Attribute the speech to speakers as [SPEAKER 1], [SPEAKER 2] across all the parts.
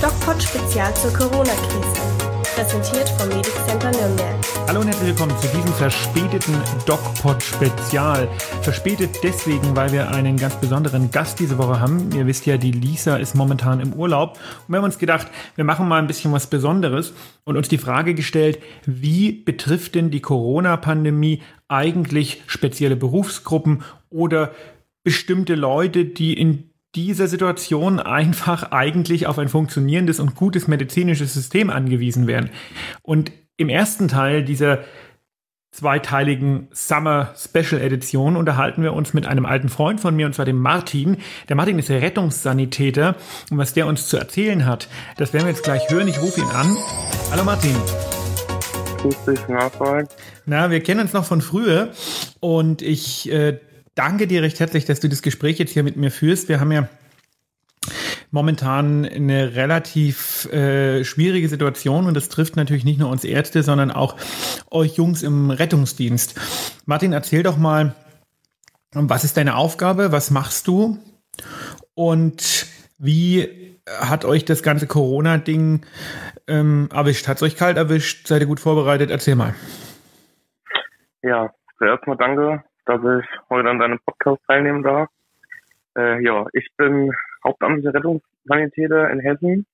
[SPEAKER 1] DocPod Spezial zur Corona-Krise. Präsentiert vom Medic Center Nürnberg.
[SPEAKER 2] Hallo und herzlich willkommen zu diesem verspäteten DocPod Spezial. Verspätet deswegen, weil wir einen ganz besonderen Gast diese Woche haben. Ihr wisst ja, die Lisa ist momentan im Urlaub. Und wir haben uns gedacht, wir machen mal ein bisschen was Besonderes und uns die Frage gestellt, wie betrifft denn die Corona-Pandemie eigentlich spezielle Berufsgruppen oder bestimmte Leute, die in dieser Situation einfach eigentlich auf ein funktionierendes und gutes medizinisches System angewiesen wären. Und im ersten Teil dieser zweiteiligen Summer Special Edition unterhalten wir uns mit einem alten Freund von mir, und zwar dem Martin. Der Martin ist der Rettungssanitäter und was der uns zu erzählen hat, das werden wir jetzt gleich hören. Ich rufe ihn an. Hallo Martin.
[SPEAKER 3] Grüß dich, Nachfrage.
[SPEAKER 2] Na, wir kennen uns noch von früher und ich äh, danke dir recht herzlich, dass du das Gespräch jetzt hier mit mir führst. Wir haben ja momentan eine relativ äh, schwierige Situation und das trifft natürlich nicht nur uns Ärzte, sondern auch euch Jungs im Rettungsdienst. Martin, erzähl doch mal, was ist deine Aufgabe, was machst du und wie hat euch das ganze Corona-Ding ähm, erwischt? Hat es euch kalt erwischt? Seid ihr gut vorbereitet? Erzähl mal.
[SPEAKER 3] Ja, zuerst mal danke dass ich heute an deinem Podcast teilnehmen darf. Äh, ja, ich bin hauptamtlicher Rettungssanitäter in Hessen.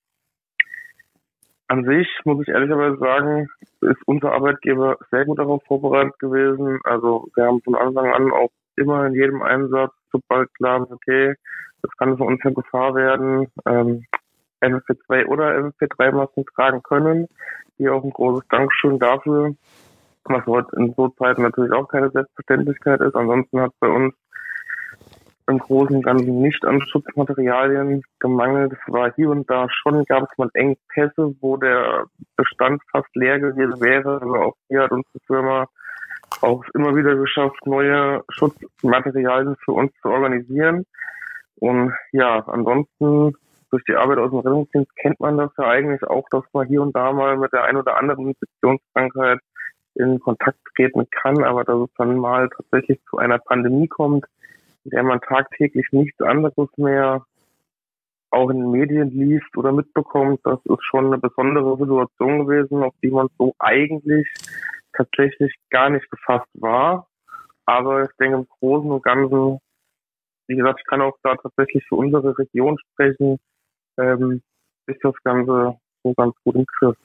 [SPEAKER 3] An sich muss ich ehrlicherweise sagen, ist unser Arbeitgeber sehr gut darauf vorbereitet gewesen. Also wir haben von Anfang an auch immer in jedem Einsatz, sobald klar ist, okay, das kann für uns eine Gefahr werden, ähm, FFP2 oder FFP3-Masken tragen können. Hier auch ein großes Dankeschön dafür was heute in so Zeiten natürlich auch keine Selbstverständlichkeit ist. Ansonsten hat bei uns im Großen und Ganzen nicht an Schutzmaterialien gemangelt. Es war hier und da schon, gab es mal Engpässe, wo der Bestand fast leer gewesen wäre. Also auch hier hat unsere Firma auch immer wieder geschafft, neue Schutzmaterialien für uns zu organisieren. Und ja, ansonsten durch die Arbeit aus dem Rettungsdienst kennt man das ja eigentlich auch, dass man hier und da mal mit der ein oder anderen Infektionskrankheit in Kontakt treten kann, aber dass es dann mal tatsächlich zu einer Pandemie kommt, in der man tagtäglich nichts anderes mehr auch in den Medien liest oder mitbekommt, das ist schon eine besondere Situation gewesen, auf die man so eigentlich tatsächlich gar nicht gefasst war. Aber ich denke im Großen und Ganzen, wie gesagt, ich kann auch da tatsächlich für unsere Region sprechen, ähm, ist das Ganze so ganz gut im Griff.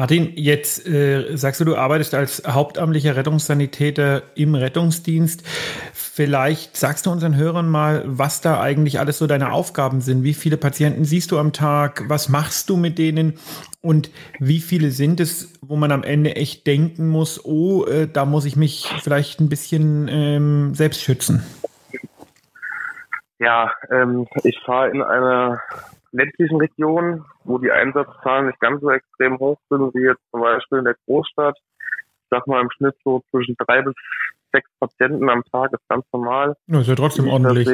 [SPEAKER 2] Martin, jetzt äh, sagst du, du arbeitest als hauptamtlicher Rettungssanitäter im Rettungsdienst. Vielleicht sagst du unseren Hörern mal, was da eigentlich alles so deine Aufgaben sind. Wie viele Patienten siehst du am Tag? Was machst du mit denen? Und wie viele sind es, wo man am Ende echt denken muss, oh, äh, da muss ich mich vielleicht ein bisschen ähm, selbst schützen?
[SPEAKER 3] Ja, ähm, ich fahre in einer ländlichen Regionen, wo die Einsatzzahlen nicht ganz so extrem hoch sind wie jetzt zum Beispiel in der Großstadt. Ich sag mal im Schnitt so zwischen drei bis sechs Patienten am Tag ist ganz normal.
[SPEAKER 2] Ja, ist ja trotzdem ordentlich.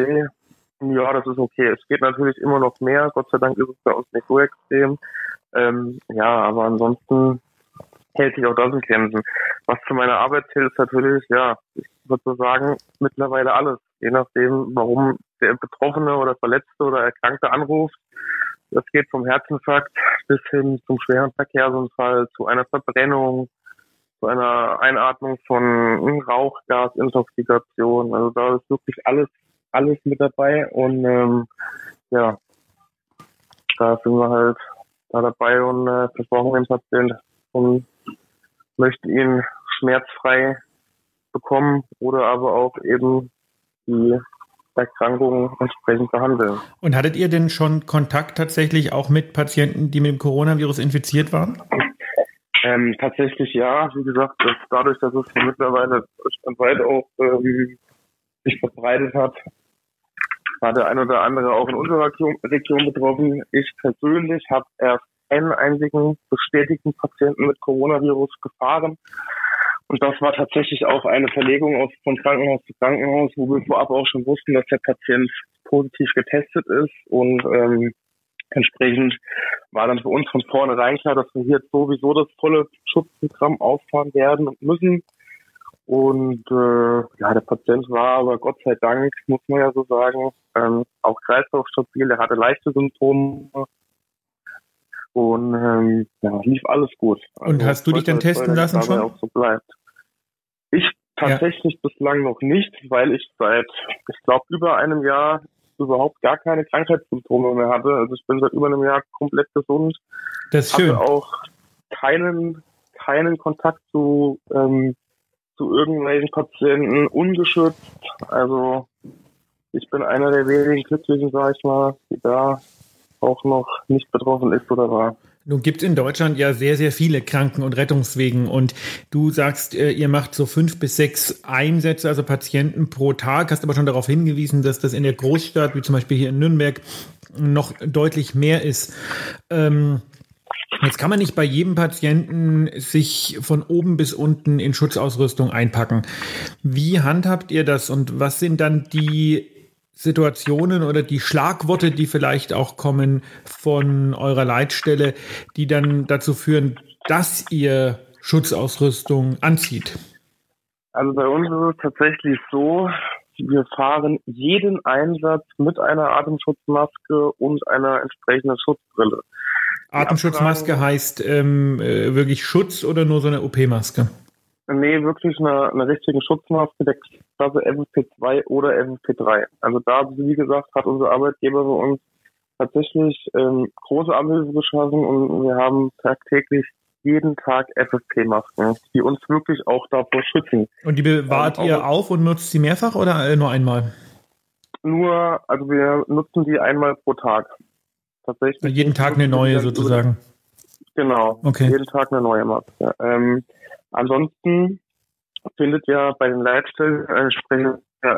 [SPEAKER 3] Ja, das ist okay. Es geht natürlich immer noch mehr. Gott sei Dank ist es bei uns nicht so extrem. Ähm, ja, aber ansonsten hält sich auch das in Grenzen. Was zu meiner Arbeit zählt, ist natürlich, ja, ich würde so sagen, mittlerweile alles. Je nachdem, warum der Betroffene oder Verletzte oder Erkrankte anruft. Das geht vom Herzinfarkt bis hin zum schweren Verkehrsunfall, zu einer Verbrennung, zu einer Einatmung von Rauchgasintoxikation. Also da ist wirklich alles, alles mit dabei und ähm, ja, da sind wir halt da dabei und äh, versorgen den Patienten und möchten ihn schmerzfrei bekommen oder aber auch eben die Erkrankungen entsprechend behandeln.
[SPEAKER 2] Und hattet ihr denn schon Kontakt tatsächlich auch mit Patienten, die mit dem Coronavirus infiziert waren?
[SPEAKER 3] Ähm, tatsächlich ja. Wie gesagt, dass dadurch, dass es mittlerweile weit auch ähm, sich verbreitet hat, war der ein oder andere auch in unserer Region betroffen. Ich persönlich habe erst einen einzigen bestätigten Patienten mit Coronavirus gefahren. Und das war tatsächlich auch eine Verlegung aus, von Krankenhaus zu Krankenhaus, wo wir vorab auch schon wussten, dass der Patient positiv getestet ist. Und ähm, entsprechend war dann für uns von vornherein klar, dass wir hier sowieso das volle Schutzprogramm auffahren werden und müssen. Und äh, ja, der Patient war aber Gott sei Dank, muss man ja so sagen, ähm, auch kreislaufstabil. Er hatte leichte Symptome, Und ähm, ja, lief alles gut.
[SPEAKER 2] Also, und hast du dich dann testen lassen schon?
[SPEAKER 3] Auch so bleibt. Ich tatsächlich ja. bislang noch nicht, weil ich seit, ich glaube, über einem Jahr überhaupt gar keine Krankheitssymptome mehr hatte. Also ich bin seit über einem Jahr komplett gesund.
[SPEAKER 2] Das ist schön.
[SPEAKER 3] Hatte auch keinen, keinen Kontakt zu, ähm, zu irgendwelchen Patienten ungeschützt. Also ich bin einer der wenigen Glücklichen, sag ich mal, die da auch noch nicht betroffen ist oder war.
[SPEAKER 2] Nun gibt es in Deutschland ja sehr, sehr viele Kranken- und Rettungswegen und du sagst, äh, ihr macht so fünf bis sechs Einsätze, also Patienten pro Tag, hast aber schon darauf hingewiesen, dass das in der Großstadt, wie zum Beispiel hier in Nürnberg, noch deutlich mehr ist. Ähm, Jetzt kann man nicht bei jedem Patienten sich von oben bis unten in Schutzausrüstung einpacken. Wie handhabt ihr das und was sind dann die Situationen oder die Schlagworte, die vielleicht auch kommen von eurer Leitstelle, die dann dazu führen, dass ihr Schutzausrüstung anzieht?
[SPEAKER 3] Also bei uns ist es tatsächlich so, wir fahren jeden Einsatz mit einer Atemschutzmaske und einer entsprechenden Schutzbrille.
[SPEAKER 2] Atemschutzmaske heißt ähm, äh, wirklich Schutz oder nur so eine OP-Maske?
[SPEAKER 3] Nee, wirklich eine, eine richtige Schutzmaske der Klasse FFP2 oder FFP3. Also da, wie gesagt, hat unser Arbeitgeber bei uns tatsächlich ähm, große Abhilfe geschaffen und wir haben tagtäglich jeden Tag FFP-Masken, die uns wirklich auch davor schützen.
[SPEAKER 2] Und die bewahrt ähm, ihr auf und nutzt sie mehrfach oder äh, nur einmal?
[SPEAKER 3] Nur, also wir nutzen die einmal pro Tag.
[SPEAKER 2] Tatsächlich. Jeden Tag eine neue sozusagen.
[SPEAKER 3] Genau. Okay. Jeden Tag eine neue Maske. Ähm, Ansonsten findet ja bei den Leitstellen ein,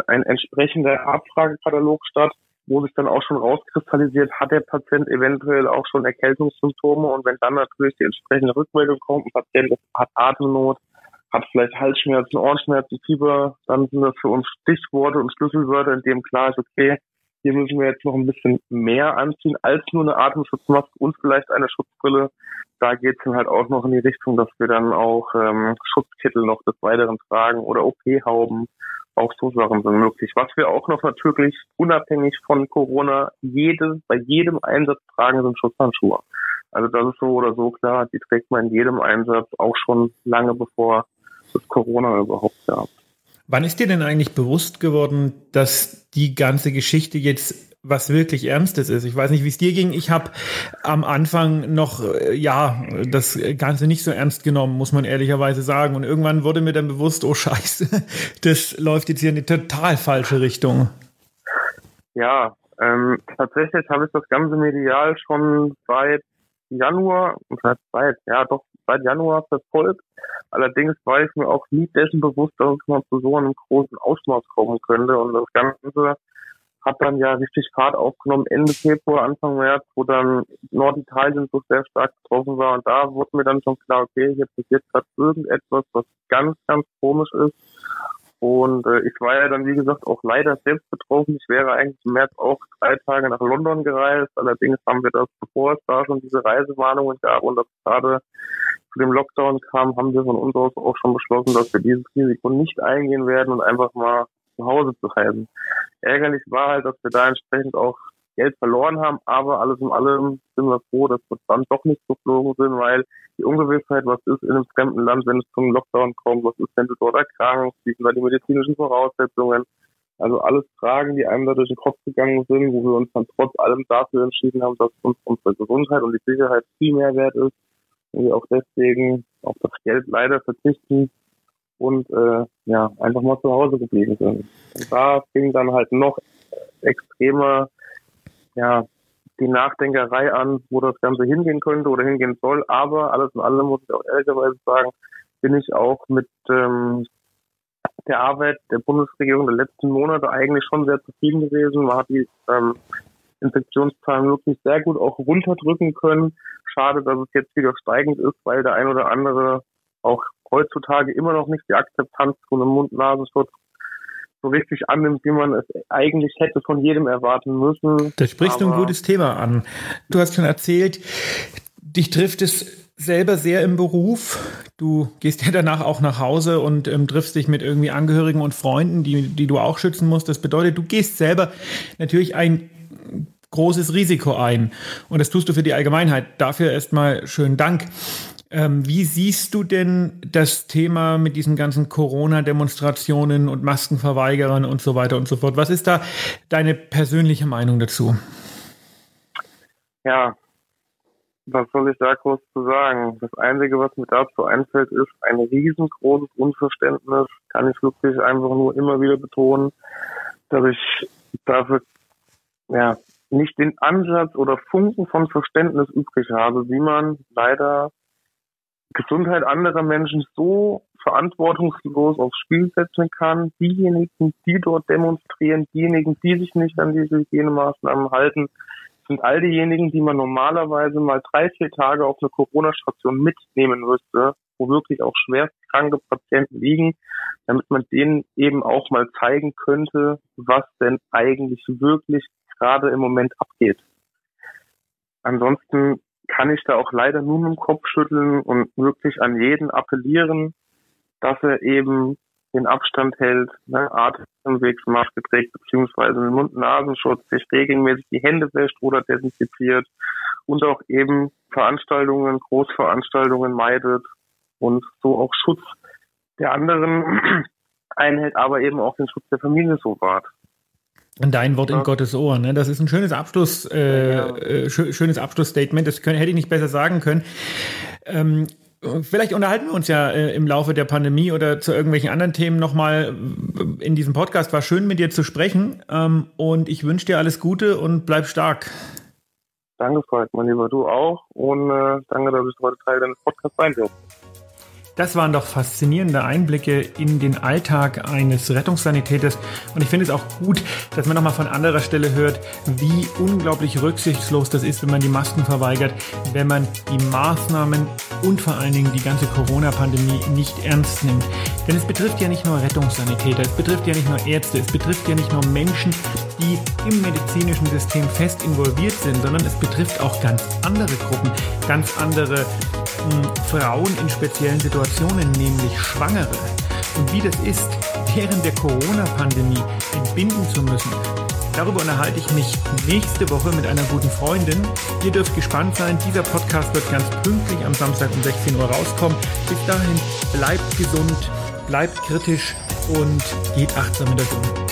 [SPEAKER 3] ein entsprechender Abfragekatalog statt, wo sich dann auch schon rauskristallisiert, hat der Patient eventuell auch schon Erkältungssymptome und wenn dann natürlich die entsprechende Rückmeldung kommt, ein Patient hat Atemnot, hat vielleicht Halsschmerzen, Ohrenschmerzen, Fieber, dann sind das für uns Stichworte und Schlüsselwörter, in dem klar ist, okay, hier müssen wir jetzt noch ein bisschen mehr anziehen als nur eine Atemschutzmaske und vielleicht eine Schutzbrille. Da geht es dann halt auch noch in die Richtung, dass wir dann auch ähm, Schutzkittel noch des Weiteren tragen oder OP-Hauben. Auch so Sachen sind möglich. Was wir auch noch natürlich unabhängig von Corona jede, bei jedem Einsatz tragen, sind Schutzhandschuhe. Also das ist so oder so klar, die trägt man in jedem Einsatz auch schon lange bevor es Corona überhaupt gab.
[SPEAKER 2] Wann ist dir denn eigentlich bewusst geworden, dass die ganze Geschichte jetzt was wirklich Ernstes ist? Ich weiß nicht, wie es dir ging. Ich habe am Anfang noch, äh, ja, das Ganze nicht so ernst genommen, muss man ehrlicherweise sagen. Und irgendwann wurde mir dann bewusst, oh Scheiße, das läuft jetzt hier in eine total falsche Richtung.
[SPEAKER 3] Ja, ähm, tatsächlich habe ich das ganze medial schon seit Januar, seit, ja doch, seit Januar verfolgt. Allerdings war ich mir auch nie dessen bewusst, dass es mal zu so einem großen Ausmaß kommen könnte. Und das Ganze hat dann ja richtig Fahrt aufgenommen Ende Februar, Anfang März, wo dann Norditalien so sehr stark betroffen war. Und da wurde mir dann schon klar, okay, hier passiert gerade irgendetwas, was ganz, ganz komisch ist. Und äh, ich war ja dann, wie gesagt, auch leider selbst betroffen. Ich wäre eigentlich im März auch drei Tage nach London gereist. Allerdings haben wir das, bevor es da schon diese Reisewarnungen gab und das gerade zu dem Lockdown kam, haben wir von uns aus auch schon beschlossen, dass wir dieses Risiko nicht eingehen werden und einfach mal zu Hause zu reisen. Ärgerlich war halt, dass wir da entsprechend auch Geld verloren haben, aber alles in allem sind wir froh, dass wir dann doch nicht geflogen sind, weil die Ungewissheit, was ist in einem fremden Land, wenn es zum Lockdown kommt, was ist, wenn du dort erkrankst, wie sind da die medizinischen Voraussetzungen, also alles Fragen, die einem da durch den Kopf gegangen sind, wo wir uns dann trotz allem dafür entschieden haben, dass uns unsere Gesundheit und die Sicherheit viel mehr wert ist wir auch deswegen auf das Geld leider verzichten und äh, ja einfach mal zu Hause geblieben sind. Und da fing dann halt noch extremer ja die Nachdenkerei an, wo das Ganze hingehen könnte oder hingehen soll. Aber alles in allem muss ich auch ehrlicherweise sagen, bin ich auch mit ähm, der Arbeit der Bundesregierung der letzten Monate eigentlich schon sehr zufrieden gewesen. Man hat die ähm, Infektionszahlen wirklich sehr gut auch runterdrücken können. Schade, dass es jetzt wieder steigend ist, weil der ein oder andere auch heutzutage immer noch nicht die Akzeptanz von einem Mund-Nasenschutz so richtig annimmt, wie man es eigentlich hätte von jedem erwarten müssen.
[SPEAKER 2] Da sprichst Aber du ein gutes Thema an. Du hast schon erzählt, dich trifft es selber sehr im Beruf. Du gehst ja danach auch nach Hause und ähm, triffst dich mit irgendwie Angehörigen und Freunden, die, die du auch schützen musst. Das bedeutet, du gehst selber natürlich ein großes Risiko ein. Und das tust du für die Allgemeinheit. Dafür erstmal schönen Dank. Ähm, wie siehst du denn das Thema mit diesen ganzen Corona-Demonstrationen und Maskenverweigerern und so weiter und so fort? Was ist da deine persönliche Meinung dazu?
[SPEAKER 3] Ja, was soll ich da kurz zu sagen? Das Einzige, was mir dazu einfällt, ist ein riesengroßes Unverständnis. Kann ich wirklich einfach nur immer wieder betonen, dass ich dafür ja nicht den Ansatz oder Funken von Verständnis übrig habe, wie man leider Gesundheit anderer Menschen so verantwortungslos aufs Spiel setzen kann. Diejenigen, die dort demonstrieren, diejenigen, die sich nicht an diese Hygienemaßnahmen halten, sind all diejenigen, die man normalerweise mal drei, vier Tage auf eine Corona-Station mitnehmen müsste, wo wirklich auch schwerstkranke Patienten liegen, damit man denen eben auch mal zeigen könnte, was denn eigentlich wirklich gerade im Moment abgeht. Ansonsten kann ich da auch leider nur mit dem Kopf schütteln und wirklich an jeden appellieren, dass er eben den Abstand hält, ne, Atemwegsmaske trägt, beziehungsweise einen Mund-Nasenschutz, sich regelmäßig die Hände wäscht oder desinfiziert und auch eben Veranstaltungen, Großveranstaltungen meidet und so auch Schutz der anderen einhält, aber eben auch den Schutz der Familie so wahrt.
[SPEAKER 2] Dein Wort ja. in Gottes Ohr, ne? Das ist ein schönes Abschluss, äh, ja. äh, schönes Abschlussstatement. Das können, hätte ich nicht besser sagen können. Ähm, vielleicht unterhalten wir uns ja äh, im Laufe der Pandemie oder zu irgendwelchen anderen Themen nochmal in diesem Podcast. War schön mit dir zu sprechen ähm, und ich wünsche dir alles Gute und bleib stark.
[SPEAKER 3] Danke, Freund, mein Lieber, du auch und äh, danke, dass ich heute Teil deines Podcasts sein durfte.
[SPEAKER 2] Das waren doch faszinierende Einblicke in den Alltag eines Rettungssanitäters. Und ich finde es auch gut, dass man nochmal von anderer Stelle hört, wie unglaublich rücksichtslos das ist, wenn man die Masken verweigert, wenn man die Maßnahmen und vor allen Dingen die ganze Corona-Pandemie nicht ernst nimmt. Denn es betrifft ja nicht nur Rettungssanitäter, es betrifft ja nicht nur Ärzte, es betrifft ja nicht nur Menschen, die im medizinischen System fest involviert sind, sondern es betrifft auch ganz andere Gruppen, ganz andere Frauen in speziellen Situationen nämlich Schwangere, und wie das ist, während der Corona-Pandemie entbinden zu müssen. Darüber unterhalte ich mich nächste Woche mit einer guten Freundin. Ihr dürft gespannt sein. Dieser Podcast wird ganz pünktlich am Samstag um 16 Uhr rauskommen. Bis dahin bleibt gesund, bleibt kritisch und geht achtsam mit euch um.